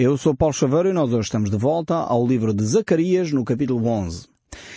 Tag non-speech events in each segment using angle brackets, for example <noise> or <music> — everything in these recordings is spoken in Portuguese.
Eu sou Paulo Chaveiro e nós hoje estamos de volta ao livro de Zacarias, no capítulo 11.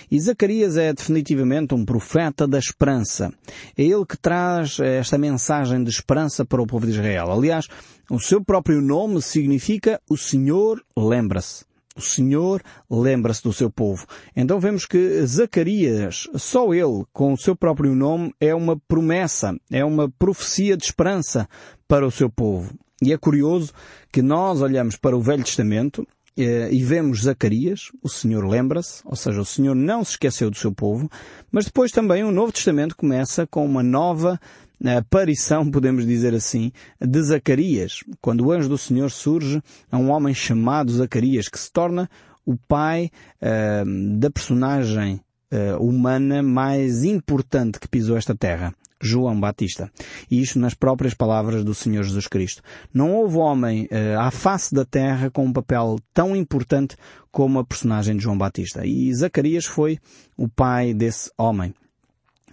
E Zacarias é definitivamente um profeta da esperança. É ele que traz esta mensagem de esperança para o povo de Israel. Aliás, o seu próprio nome significa o Senhor lembra-se. O Senhor lembra-se do seu povo. Então vemos que Zacarias, só ele, com o seu próprio nome, é uma promessa, é uma profecia de esperança para o seu povo. E é curioso que nós olhamos para o Velho Testamento eh, e vemos Zacarias, o Senhor lembra-se, ou seja, o Senhor não se esqueceu do seu povo, mas depois também o Novo Testamento começa com uma nova a aparição, <laughs> podemos dizer assim, de Zacarias, quando o anjo do Senhor surge a um homem chamado Zacarias, que se torna o pai uh, da personagem uh, humana mais importante que pisou esta terra. João Batista. E isto nas próprias palavras do Senhor Jesus Cristo. Não houve homem uh, à face da terra com um papel tão importante como a personagem de João Batista. E Zacarias foi o pai desse homem.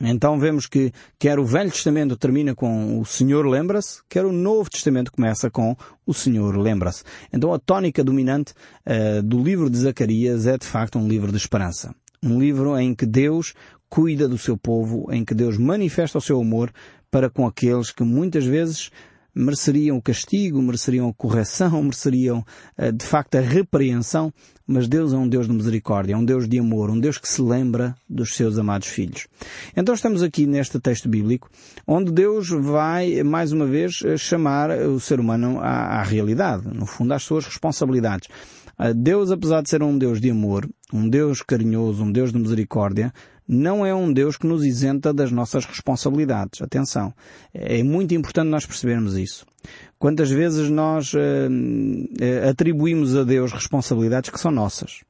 Então vemos que quer o Velho Testamento termina com o Senhor lembra-se, quer o Novo Testamento começa com o Senhor lembra-se. Então a tónica dominante uh, do livro de Zacarias é de facto um livro de esperança. Um livro em que Deus cuida do seu povo, em que Deus manifesta o seu amor para com aqueles que muitas vezes mereceriam o castigo, mereceriam a correção, <laughs> mereceriam eh, de facto a repreensão, mas Deus é um Deus de misericórdia, é um Deus de amor, um Deus que se lembra dos seus amados filhos. Então estamos aqui neste texto bíblico, onde Deus vai, mais uma vez, eh, chamar o ser humano à, à realidade, no fundo às suas responsabilidades. Eh, Deus, apesar de ser um Deus de amor, um Deus carinhoso, um Deus de misericórdia, não é um Deus que nos isenta das nossas responsabilidades. Atenção. É muito importante nós percebermos isso. Quantas vezes nós uh, atribuímos a Deus responsabilidades que são nossas.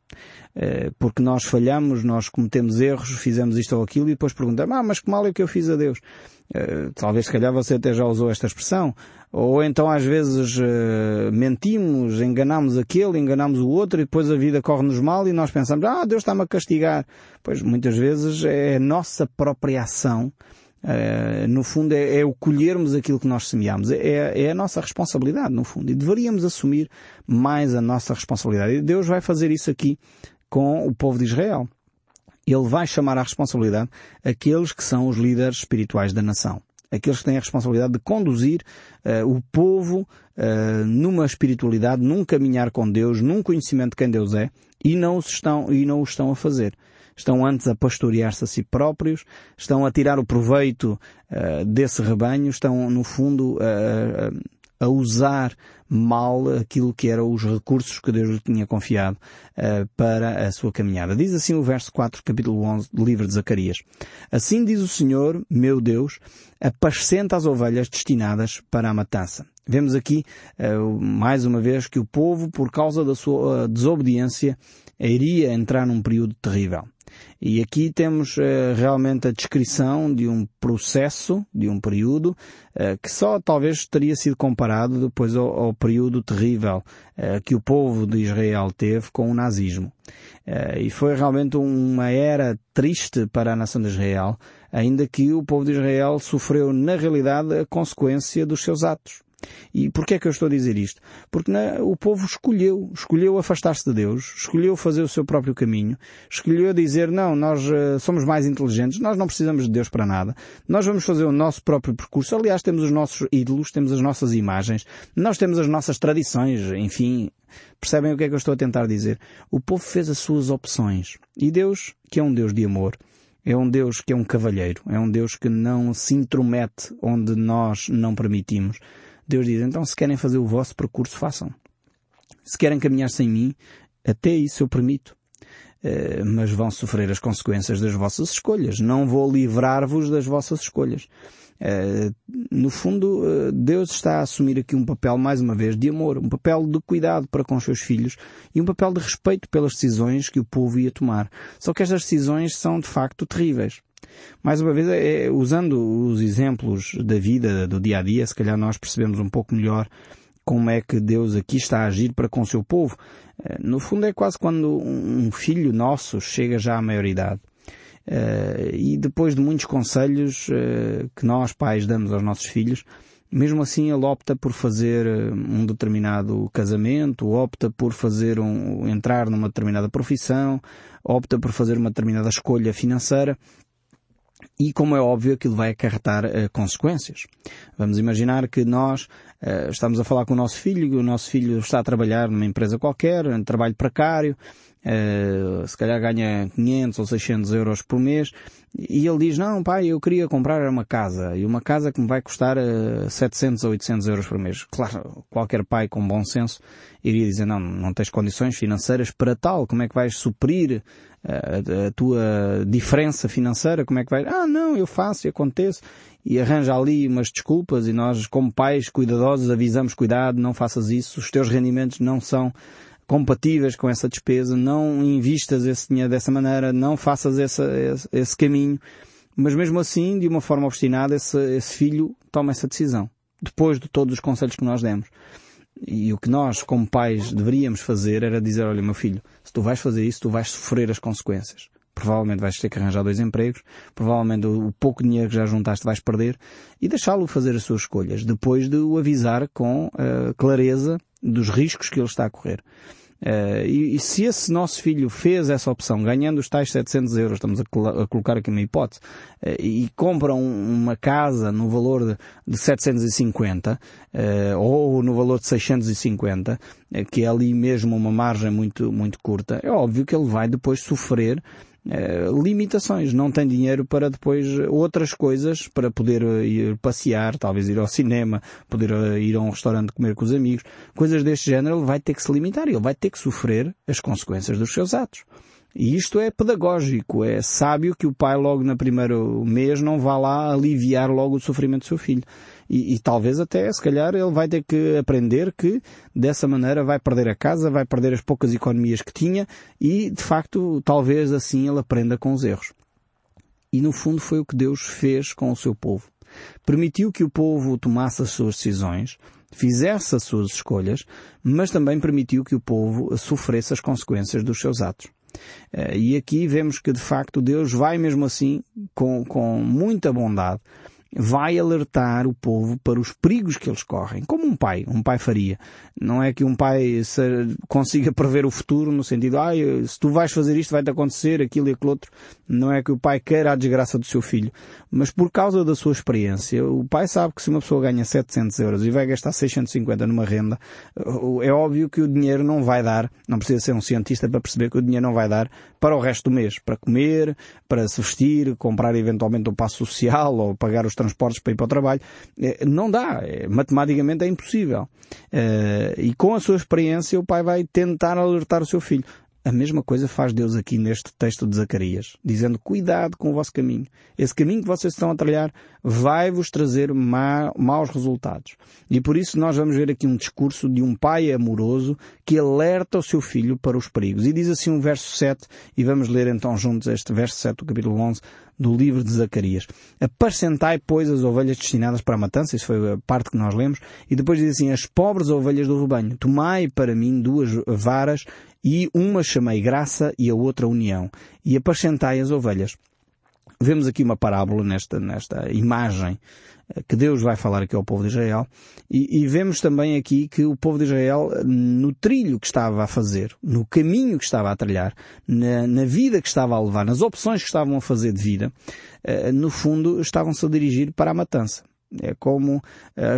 Uh, porque nós falhamos, nós cometemos erros, fizemos isto ou aquilo e depois perguntamos, ah, mas que mal é que eu fiz a Deus? Uh, talvez se calhar você até já usou esta expressão. Ou então às vezes uh, mentimos, enganamos aquele, enganamos o outro e depois a vida corre-nos mal e nós pensamos, ah, Deus está-me a castigar. Pois muitas vezes é a nossa própria ação Uh, no fundo é, é, o colhermos aquilo que nós semeamos. É, é, a nossa responsabilidade, no fundo. E deveríamos assumir mais a nossa responsabilidade. E Deus vai fazer isso aqui com o povo de Israel. Ele vai chamar à responsabilidade aqueles que são os líderes espirituais da nação aqueles que têm a responsabilidade de conduzir uh, o povo uh, numa espiritualidade, num caminhar com Deus, num conhecimento de quem Deus é, e não, estão, e não o estão a fazer. Estão antes a pastorear-se a si próprios, estão a tirar o proveito uh, desse rebanho, estão, no fundo, a usar mal aquilo que eram os recursos que Deus lhe tinha confiado uh, para a sua caminhada. Diz assim o verso 4, capítulo 11 do livro de Zacarias. Assim diz o Senhor, meu Deus, apascenta as ovelhas destinadas para a matança. Vemos aqui, uh, mais uma vez, que o povo, por causa da sua desobediência, iria entrar num período terrível. E aqui temos uh, realmente a descrição de um processo, de um período, uh, que só talvez teria sido comparado depois ao, ao período terrível uh, que o povo de Israel teve com o nazismo. e foi realmente uma era triste para a nação de Israel, ainda que o povo de Israel sofreu na realidade a consequência dos seus atos. E porquê é que eu estou a dizer isto? Porque na, o povo escolheu, escolheu afastar-se de Deus, escolheu fazer o seu próprio caminho, escolheu dizer, não, nós uh, somos mais inteligentes, nós não precisamos de Deus para nada, nós vamos fazer o nosso próprio percurso, aliás temos os nossos ídolos, temos as nossas imagens, nós temos as nossas tradições, enfim, percebem o que é que eu estou a tentar dizer? O povo fez as suas opções. E Deus, que é um Deus de amor, é um Deus que é um cavalheiro, é um Deus que não se intromete onde nós não permitimos. Deus diz, então se querem fazer o vosso percurso, façam. Se querem caminhar sem mim, até isso eu permito. Uh, mas vão sofrer as consequências das vossas escolhas. Não vou livrar-vos das vossas escolhas. Uh, no fundo, uh, Deus está a assumir aqui um papel, mais uma vez, de amor, um papel de cuidado para com os seus filhos e um papel de respeito pelas decisões que o povo ia tomar. Só que estas decisões são, de facto, terríveis. Mais uma vez, é, usando os exemplos da vida, do dia a dia, se calhar nós percebemos um pouco melhor como é que Deus aqui está a agir para com o seu povo. Eh, no fundo é quase quando um filho nosso chega já à maioridade. Uh, e depois de muitos conselhos uh, que nós, pais, damos aos nossos filhos, mesmo assim ele opta por fazer eh, um determinado casamento, opta por fazer um, entrar numa determinada profissão, opta por fazer uma determinada escolha financeira, e, como é óbvio, aquilo vai acarretar uh, consequências. Vamos imaginar que nós uh, estamos a falar com o nosso filho, o nosso filho está a trabalhar numa empresa qualquer, um trabalho precário, se calhar ganha 500 ou 600 euros por mês, e ele diz, não pai, eu queria comprar uma casa, e uma casa que me vai custar uh, 700 ou 800 euros por mês. Claro, qualquer pai com bom senso iria dizer, não, não tens condições financeiras para tal, como é que vais suprir a, a, tua diferença financeira, como é que vai? Ah, não, eu faço e aconteço. E arranja ali umas desculpas e nós, como pais cuidadosos, avisamos, cuidado, não faças isso, os teus rendimentos não são compatíveis com essa despesa, não invistas esse dinheiro dessa maneira, não faças esse, esse, caminho. Mas mesmo assim, de uma forma obstinada, esse, esse filho toma essa decisão. Depois de todos os conselhos que nós demos. E o que nós, como pais, deveríamos fazer era dizer, olha meu filho, se tu vais fazer isso, tu vais sofrer as consequências. Provavelmente vais ter que arranjar dois empregos, provavelmente o pouco dinheiro que já juntaste vais perder e deixá-lo fazer as suas escolhas, depois de o avisar com uh, clareza dos riscos que ele está a correr. Uh, e, e, se esse nosso filho fez essa opção, ganhando os tais 700 euros, estamos a, a colocar aqui uma hipótese, uh, e compra um, uma casa no valor de, de 750, uh, ou no valor de 650, que é ali mesmo uma margem muito, muito curta, é óbvio que ele vai depois sofrer limitações. Não tem dinheiro para depois outras coisas, para poder uh, ir passear, talvez ir ao cinema, poder ir a um restaurante comer com os amigos. Coisas deste género, ele vai ter que se limitar, ele vai ter que sofrer as consequências dos seus atos. E isto é pedagógico, é sábio que o pai logo no primeiro mês não vá lá aliviar logo o sofrimento do seu filho. E, e, talvez até, se calhar, ele vai ter que aprender que dessa maneira vai perder a casa, vai perder as poucas economias que tinha e, de facto, talvez assim ele aprenda com os erros. E no fundo foi o que Deus fez com o seu povo. Permitiu que o povo tomasse as suas decisões, fizesse as suas escolhas, mas também permitiu que o povo sofresse as consequências dos seus atos. Eh, e aqui vemos que de facto Deus vai mesmo assim, com, com muita bondade, vai alertar o povo para os perigos que eles correm, como um pai, um pai faria. Não é que um pai consiga prever o futuro no sentido, ah, se tu vais fazer isto vai-te acontecer aquilo e aquilo outro. Não é que o pai queira a desgraça do seu filho. Mas por causa da sua experiência, o pai sabe que se uma pessoa ganha 700 euros e vai gastar 650 numa renda, é óbvio que o dinheiro não vai dar, não precisa ser um cientista para perceber que o dinheiro não vai dar para o resto do mês, para comer, para se vestir, comprar eventualmente um passo social ou pagar os transportes para ir para o trabalho. Eh, não dá. É, matematicamente é impossível. Eh, e com a sua experiência o pai vai tentar alertar o seu filho. A mesma coisa faz Deus aqui neste texto de Zacarias, dizendo cuidado com o vosso caminho. Esse caminho que vocês estão a trilhar vai-vos trazer ma maus resultados. E por isso nós vamos ver aqui um discurso de um pai amoroso que alerta o seu filho para os perigos. E diz assim um verso 7, e vamos ler então juntos este verso 7 do capítulo 11 do livro de Zacarias. Apacentai, pois, as ovelhas destinadas para a matança, isso foi a parte que nós lemos, e depois diz assim, as pobres ovelhas do rebanho, tomai para mim duas varas e uma chamei graça e a outra união, e apacentai as ovelhas. Vemos aqui uma parábola nesta, nesta imagem eh, que Deus vai falar aqui ao povo de Israel e, e, vemos também aqui que o povo de Israel, no trilho que estava a fazer, no caminho que estava a trilhar, na, na vida que estava a levar, nas opções que estavam a fazer de vida, eh, no fundo estavam-se a dirigir para a matança. É como uh,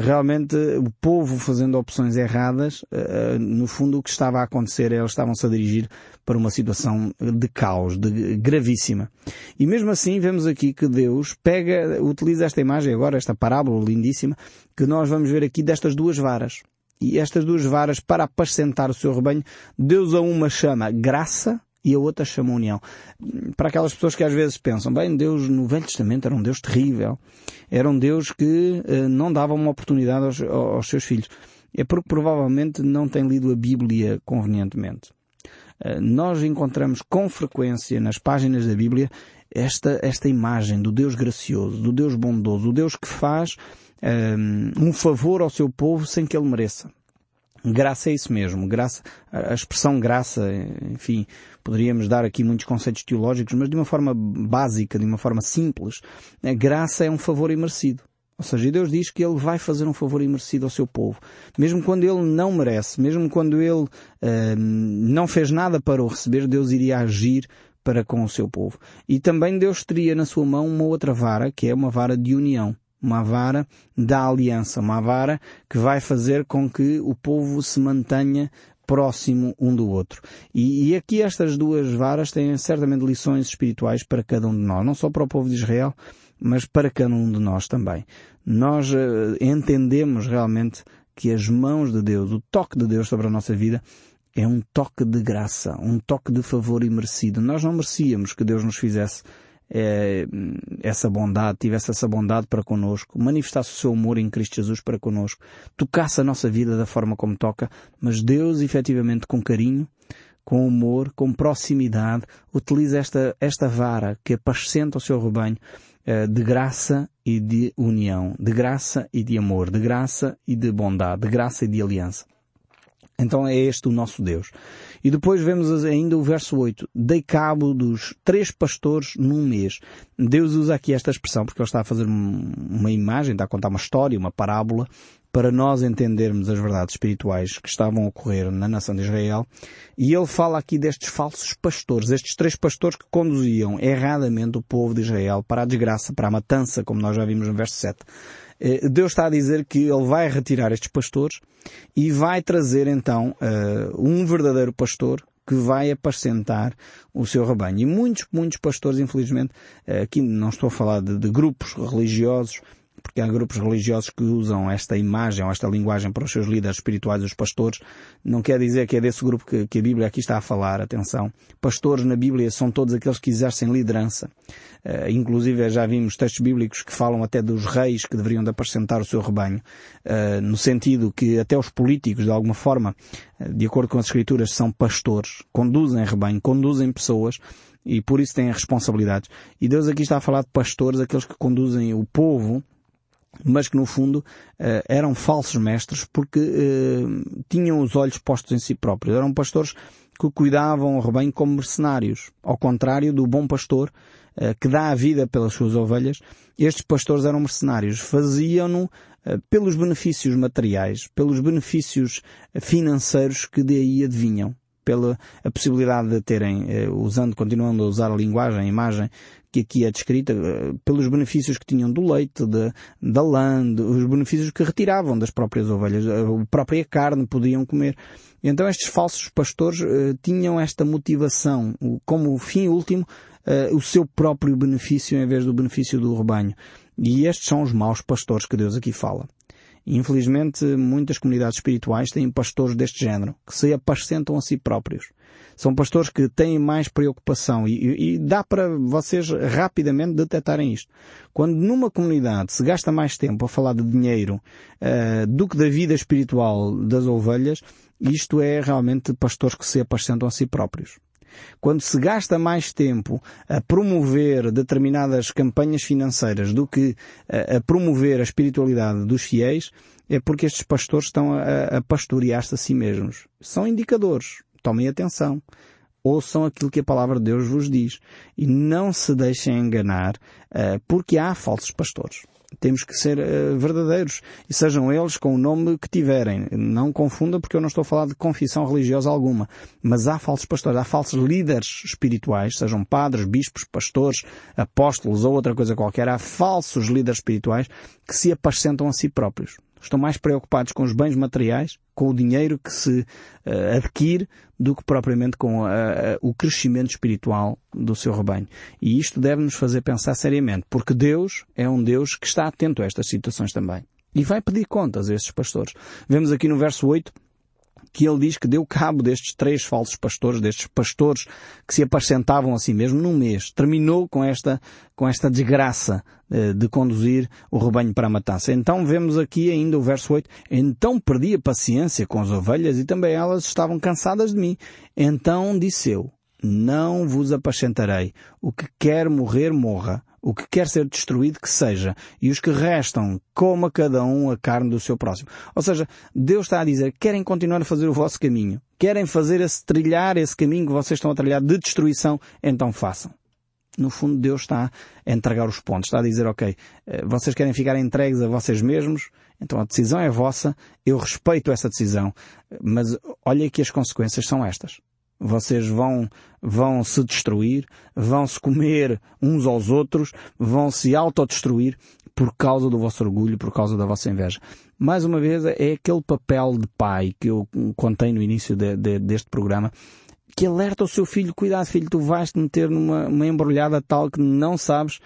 realmente o povo fazendo opções erradas, uh, no fundo o que estava a acontecer, eles estavam-se a dirigir para uma situação de caos, de gravíssima. E mesmo assim vemos aqui que Deus pega, utiliza esta imagem agora, esta parábola lindíssima, que nós vamos ver aqui destas duas varas. E estas duas varas, para apacentar o seu rebanho, Deus a uma chama graça e a outra chama união. Para aquelas pessoas que às vezes pensam, bem, Deus no Velho Testamento era um Deus terrível, era um Deus que uh, não dava uma oportunidade aos, aos, seus filhos. É porque provavelmente não tem lido a Bíblia convenientemente. Uh, nós encontramos com frequência nas páginas da Bíblia esta, esta imagem do Deus gracioso, do Deus bondoso, do Deus que faz eh, um favor ao seu povo sem que ele mereça. Graça é isso mesmo. Graça, a expressão graça, enfim, poderíamos dar aqui muitos conceitos teológicos, mas de uma forma básica, de uma forma simples. A graça é um favor imerecido. Ou seja, Deus diz que Ele vai fazer um favor imerecido ao seu povo. Mesmo quando Ele não merece, mesmo quando Ele uh, não fez nada para o receber, Deus iria agir para com o seu povo. E também Deus teria na sua mão uma outra vara, que é uma vara de união. Uma vara da aliança, uma vara que vai fazer com que o povo se mantenha próximo um do outro. E, e, aqui estas duas varas têm certamente lições espirituais para cada um de nós, não só para o povo de Israel, mas para cada um de nós também. Nós uh, entendemos realmente que as mãos de Deus, o toque de Deus sobre a nossa vida, é um toque de graça, um toque de favor imerecido. Nós não merecíamos que Deus nos fizesse é, essa bondade, tivesse essa bondade para connosco, manifestasse o seu amor em Cristo Jesus para connosco, tocasse a nossa vida da forma como toca, mas Deus efetivamente com carinho, com amor, com proximidade, utiliza esta, esta vara que apascenta o seu rebanho é, de graça e de união, de graça e de amor, de graça e de bondade, de graça e de aliança. Então é este o nosso Deus. E depois vemos ainda o verso 8. Dei cabo dos três pastores num mês. Deus usa aqui esta expressão porque ele está a fazer uma imagem, está a contar uma história, uma parábola, para nós entendermos as verdades espirituais que estavam a ocorrer na nação de Israel. E ele fala aqui destes falsos pastores, estes três pastores que conduziam erradamente o povo de Israel para a desgraça, para a matança, como nós já vimos no verso 7. Eh, Deus está a dizer que Ele vai retirar estes pastores e vai trazer então uh, um verdadeiro pastor que vai apacentar o seu rebanho. E muitos, muitos pastores, infelizmente, uh, aqui não estou a falar de, de grupos religiosos, porque há grupos religiosos que usam esta imagem ou esta linguagem para os seus líderes espirituais, os pastores. Não quer dizer que é desse grupo que, que, a Bíblia aqui está a falar. Atenção. Pastores na Bíblia são todos aqueles que exercem liderança. Uh, inclusive já vimos textos bíblicos que falam até dos reis que deveriam de apacentar o seu rebanho. Uh, no sentido que até os políticos, de alguma forma, uh, de acordo com as escrituras, são pastores. Conduzem rebanho, conduzem pessoas e por isso têm responsabilidades. E Deus aqui está a falar de pastores, aqueles que conduzem o povo mas que no fundo uh, eram falsos mestres porque uh, tinham os olhos postos em si próprios. Eram pastores que cuidavam o rebanho como mercenários. Ao contrário do bom pastor uh, que dá a vida pelas suas ovelhas, estes pastores eram mercenários. Faziam-no pelos benefícios materiais, pelos benefícios financeiros que daí advinham pela a possibilidade de terem, usando, continuando a usar a linguagem, a imagem que aqui é descrita eh, pelos benefícios que tinham do leite, de, da lã, os benefícios que retiravam das próprias ovelhas, a própria carne podiam comer. Então estes falsos pastores tinham esta motivação, como fim último, o seu próprio benefício em vez do benefício do rebanho. E estes são os maus pastores que Deus aqui fala. Infelizmente, muitas comunidades espirituais têm pastores deste género, que se apacentam a si próprios. São pastores que têm mais preocupação e, e dá para vocês rapidamente detectarem isto. Quando numa comunidade se gasta mais tempo a falar de dinheiro uh, do que da vida espiritual das ovelhas, isto é realmente pastores que se apacentam a si próprios. Quando se gasta mais tempo a promover determinadas campanhas financeiras do que a, promover a espiritualidade dos fiéis, é porque estes pastores estão a, a pastorear-se a si mesmos. São indicadores tomem atenção. Ouçam aquilo que a palavra de Deus vos diz. E não se deixem enganar, uh, porque há falsos pastores. Temos que ser uh, verdadeiros. E sejam eles com o nome que tiverem. Não confundam porque eu não estou a falar de confissão religiosa alguma. Mas há falsos pastores, há falsos líderes espirituais, sejam padres, bispos, pastores, apóstolos ou outra coisa qualquer. Há falsos líderes espirituais que se apacentam a si próprios. Estão mais preocupados com os bens materiais, com o dinheiro que se uh, adquire, do que propriamente com uh, uh, o crescimento espiritual do seu rebanho. E isto deve nos fazer pensar seriamente, porque Deus é um Deus que está atento a estas situações também. E vai pedir contas a estes pastores. Vemos aqui no verso 8 que ele diz que deu cabo destes três falsos pastores, destes pastores que se apacentavam a si mesmo num mês. Terminou com esta, com esta desgraça eh, de conduzir o rebanho para a matança. Então vemos aqui ainda o verso 8. Então perdi a paciência com as ovelhas e também elas estavam cansadas de mim. Então disse eu, não vos apacentarei. O que quer morrer, morra. O que quer ser destruído, que seja. E os que restam, coma cada um a carne do seu próximo. Ou seja, Deus está a dizer, querem continuar a fazer o vosso caminho. Querem fazer esse trilhar esse caminho que vocês estão a trilhar de destruição, então façam. No fundo, Deus está a entregar os pontos. Está a dizer, ok, eh, vocês querem ficar entregues a vocês mesmos, então a decisão é vossa, eu respeito essa decisão, mas olha que as consequências são estas. Vocês vão, vão se destruir, vão se comer uns aos outros, vão se autodestruir por causa do vosso orgulho, por causa da vossa inveja. Mais uma vez, é aquele papel de pai que eu contei no início de, de, deste programa, que alerta o seu filho, cuidado filho, tu vais te meter numa uma embrulhada tal que não sabes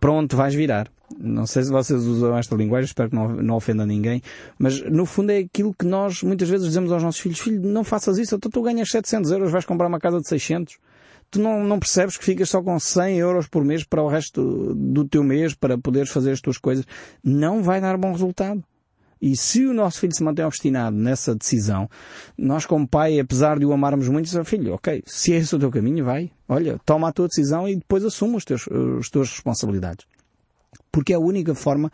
para onde vais virar. Não sei se vocês usam esta linguagem, espero que não, não ofenda ninguém, mas no fundo é aquilo que nós muitas vezes dizemos aos nossos filhos, filho, não faças isso, então tu ganhas 700 euros, vais comprar uma casa de 600. Tu não, não percebes que ficas só com 100 euros por mês para o resto do teu mês, para poderes fazer as tuas coisas. Não vai dar bom resultado. E se o nosso filho se mantém obstinado nessa decisão, nós como pai, apesar de o amarmos muito, dizemos, filho, ok, se é esse o teu caminho, vai, olha, toma a tua decisão e depois assuma os teus, as tuas responsabilidades. Porque é a única forma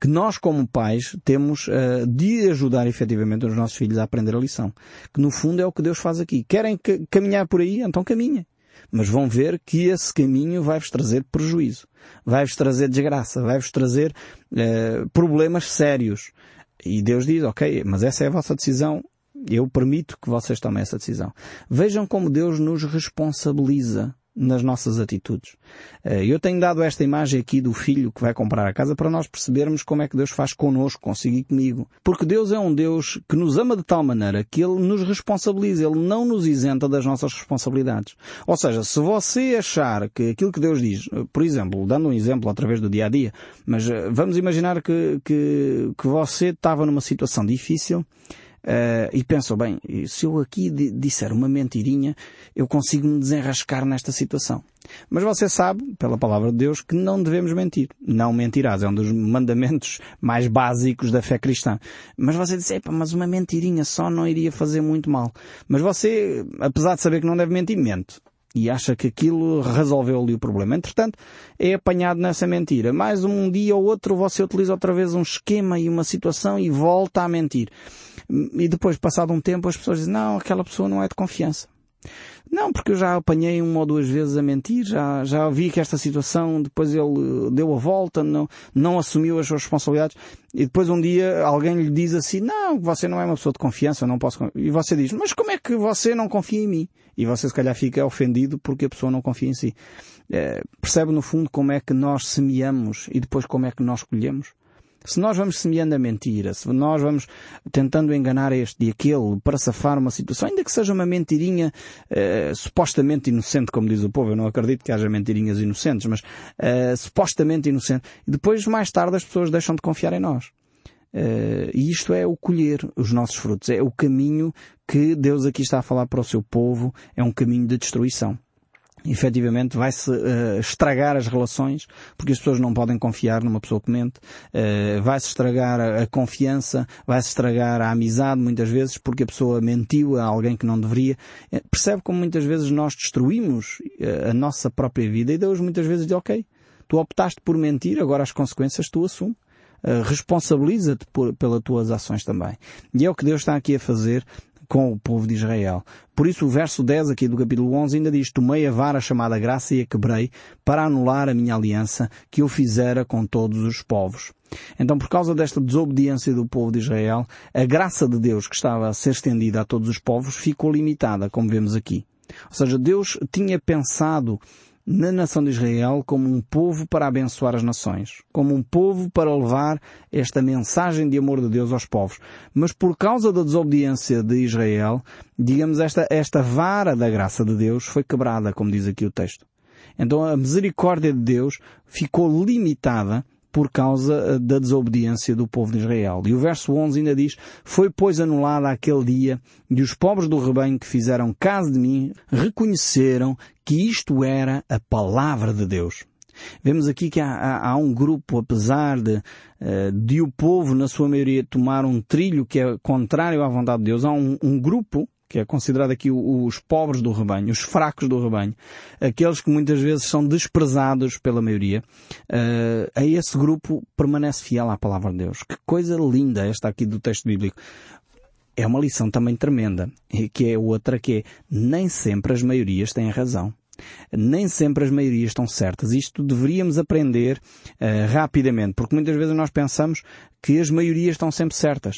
que nós como pais temos uh, de ajudar efetivamente os nossos filhos a aprender a lição. Que no fundo é o que Deus faz aqui. Querem caminhar por aí? Então caminhem. Mas vão ver que esse caminho vai-vos trazer prejuízo. Vai-vos trazer desgraça. Vai-vos trazer uh, problemas sérios. E Deus diz, ok, mas essa é a vossa decisão. Eu permito que vocês tomem essa decisão. Vejam como Deus nos responsabiliza nas nossas atitudes. Eh, eu tenho dado esta imagem aqui do filho que vai comprar a casa para nós percebermos como é que Deus faz connosco, consigo e comigo. Porque Deus é um Deus que nos ama de tal maneira que Ele nos responsabiliza, Ele não nos isenta das nossas responsabilidades. Ou seja, se você achar que aquilo que Deus diz, eh, por exemplo, dando um exemplo através do dia a dia, mas eh, vamos imaginar que, que, que você estava numa situação difícil Uh, e pensou, bem, se eu aqui disser uma mentirinha, eu consigo me desenrascar nesta situação. Mas você sabe, pela palavra de Deus, que não devemos mentir. Não mentirás. É um dos mandamentos mais básicos da fé cristã. Mas você diz, epa, mas uma mentirinha só não iria fazer muito mal. Mas você, apesar de saber que não deve mentir, mente e acha que aquilo resolveu ali o problema. Entretanto, é apanhado nessa mentira. Mais um dia ou outro você utiliza outra vez um esquema e uma situação e volta a mentir. E depois, passado um tempo, as pessoas dizem, não, aquela pessoa não é de confiança. Não, porque eu já apanhei uma ou duas vezes a mentir, já, já vi que esta situação, depois ele deu a volta, não, não assumiu as suas responsabilidades, e depois um dia alguém lhe diz assim, não, você não é uma pessoa de confiança, não posso, e você diz, mas como é que você não confia em mim? E você se calhar fica ofendido porque a pessoa não confia em si. É, percebe no fundo como é que nós semeamos e depois como é que nós colhemos? Se nós vamos semeando a mentira, se nós vamos tentando enganar este e aquele para safar uma situação, ainda que seja uma mentirinha uh, supostamente inocente, como diz o povo, eu não acredito que haja mentirinhas inocentes, mas uh, supostamente inocente, e depois mais tarde as pessoas deixam de confiar em nós. Uh, e isto é o colher os nossos frutos, é o caminho que Deus aqui está a falar para o seu povo, é um caminho de destruição efetivamente vai-se uh, estragar as relações, porque as pessoas não podem confiar numa pessoa que mente, uh, vai-se estragar a, confiança, vai-se estragar a amizade muitas vezes, porque a pessoa mentiu a alguém que não deveria. Uh, percebe como muitas vezes nós destruímos a nossa própria vida e Deus muitas vezes diz, ok, tu optaste por mentir, agora as consequências tu assumes. Responsabiliza-te pelas tuas ações também. E é o que Deus está aqui a fazer com o povo de Israel. Por isso o verso 10 aqui do capítulo 11 ainda diz, Tomei a vara chamada graça e a quebrei para anular a minha aliança que eu fizera com todos os povos. Então, por causa desta desobediência do povo de Israel, a graça de Deus que estava a ser estendida a todos os povos ficou limitada, como vemos aqui. Ou seja, Deus tinha pensado na nação de Israel como um povo para abençoar as nações, como um povo para levar esta mensagem de amor de Deus aos povos. Mas por causa da desobediência de Israel, digamos, esta, esta vara da graça de Deus foi quebrada, como diz aqui o texto. Então a misericórdia de Deus ficou limitada por causa eh, da desobediência do povo de Israel. E o verso 11 ainda diz, Foi pois anulada aquele dia, e os pobres do rebanho que fizeram caso de mim reconheceram que isto era a palavra de Deus. Vemos aqui que há, há, há um grupo, apesar de, eh, de o povo, na sua maioria, tomar um trilho que é contrário à vontade de Deus, há um, um grupo que é considerado aqui os pobres do rebanho, os fracos do rebanho, aqueles que muitas vezes são desprezados pela maioria, uh, a esse grupo permanece fiel à palavra de Deus. Que coisa linda esta aqui do texto bíblico. É uma lição também tremenda, que é outra que é, nem sempre as maiorias têm razão. Nem sempre as maiorias estão certas. Isto deveríamos aprender uh, rapidamente, porque muitas vezes nós pensamos que as maiorias estão sempre certas.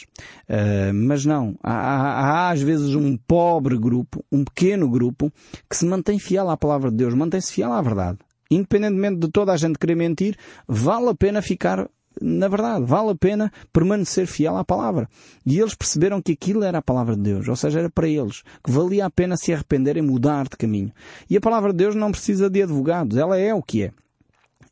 Uh, mas não. Há, há, há, às vezes um pobre grupo, um pequeno grupo, que se mantém fiel à palavra de Deus, mantém-se fiel à verdade. Independentemente de toda a gente querer mentir, vale a pena ficar na verdade, vale a pena permanecer fiel à palavra. E eles perceberam que aquilo era a palavra de Deus, ou seja, era para eles, que valia a pena se arrepender e mudar de caminho. E a palavra de Deus não precisa de advogados, ela é o que é.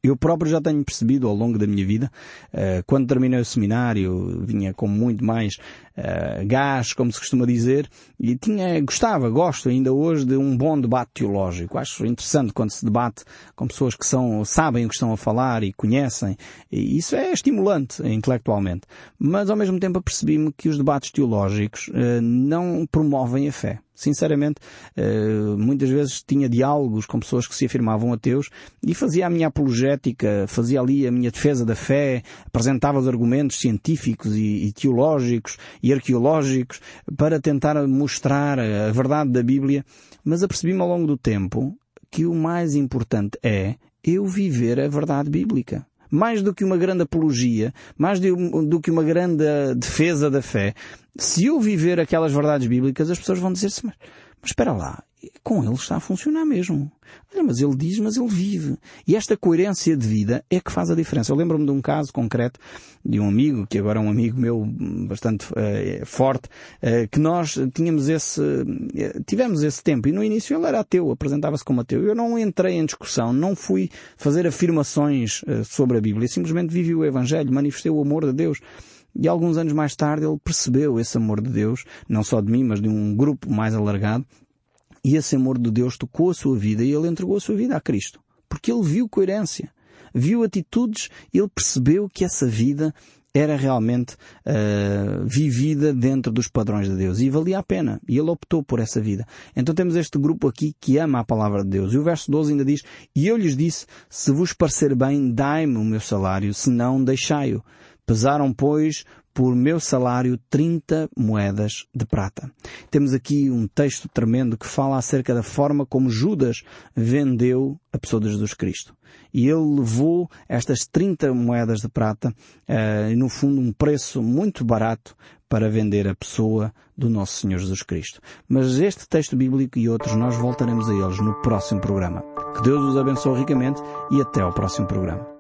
Eu próprio já tenho percebido ao longo da minha vida, eh, quando terminei o seminário, vinha com muito mais uh, gás, como se costuma dizer, e tinha, gostava, gosto ainda hoje de um bom debate teológico. Acho interessante quando se debate com pessoas que são, sabem o que estão a falar e conhecem. E isso é estimulante intelectualmente. Mas ao mesmo tempo apercebi-me que os debates teológicos uh, não promovem a fé. Sinceramente, eh, muitas vezes tinha diálogos com pessoas que se afirmavam ateus e fazia a minha apologética, fazia ali a minha defesa da fé, apresentava os argumentos científicos e, teológicos e arqueológicos para tentar mostrar a verdade da Bíblia, mas apercebi-me ao longo do tempo que o mais importante é eu viver a verdade bíblica. Mais do que uma grande apologia, mais do que uma grande defesa da fé, se eu viver aquelas verdades bíblicas, as pessoas vão dizer-se, mas, mas espera lá, com ele está a funcionar mesmo. Olha, mas ele diz, mas ele vive. E esta coerência de vida é que faz a diferença. Eu lembro-me de um caso concreto de um amigo, que agora é um amigo meu bastante uh, forte, uh, que nós tínhamos esse, uh, tivemos esse tempo. E no início ele era ateu, apresentava-se como ateu. Eu não entrei em discussão, não fui fazer afirmações sobre a Bíblia. simplesmente vivi o Evangelho, manifestei o amor de Deus. E alguns anos mais tarde ele percebeu esse amor de Deus, não só de mim, mas de um grupo mais alargado, e esse amor de Deus tocou a sua vida e ele entregou a sua vida a Cristo. Porque ele viu coerência, viu atitudes, ele percebeu que essa vida era realmente uh, vivida dentro dos padrões de Deus e valia a pena. E ele optou por essa vida. Então temos este grupo aqui que ama a palavra de Deus. E o verso 12 ainda diz, E eu lhes disse, se vos parecer bem, dai-me o meu salário, se não, deixai-o. Pesaram, pois, por meu salário 30 moedas de prata. Temos aqui um texto tremendo que fala acerca da forma como Judas vendeu a pessoa de Jesus Cristo. E ele levou estas 30 moedas de prata, uh, no fundo um preço muito barato para vender a pessoa do nosso Senhor Jesus Cristo. Mas este texto bíblico e outros nós voltaremos a eles no próximo programa. Que Deus os abençoe ricamente e até ao próximo programa.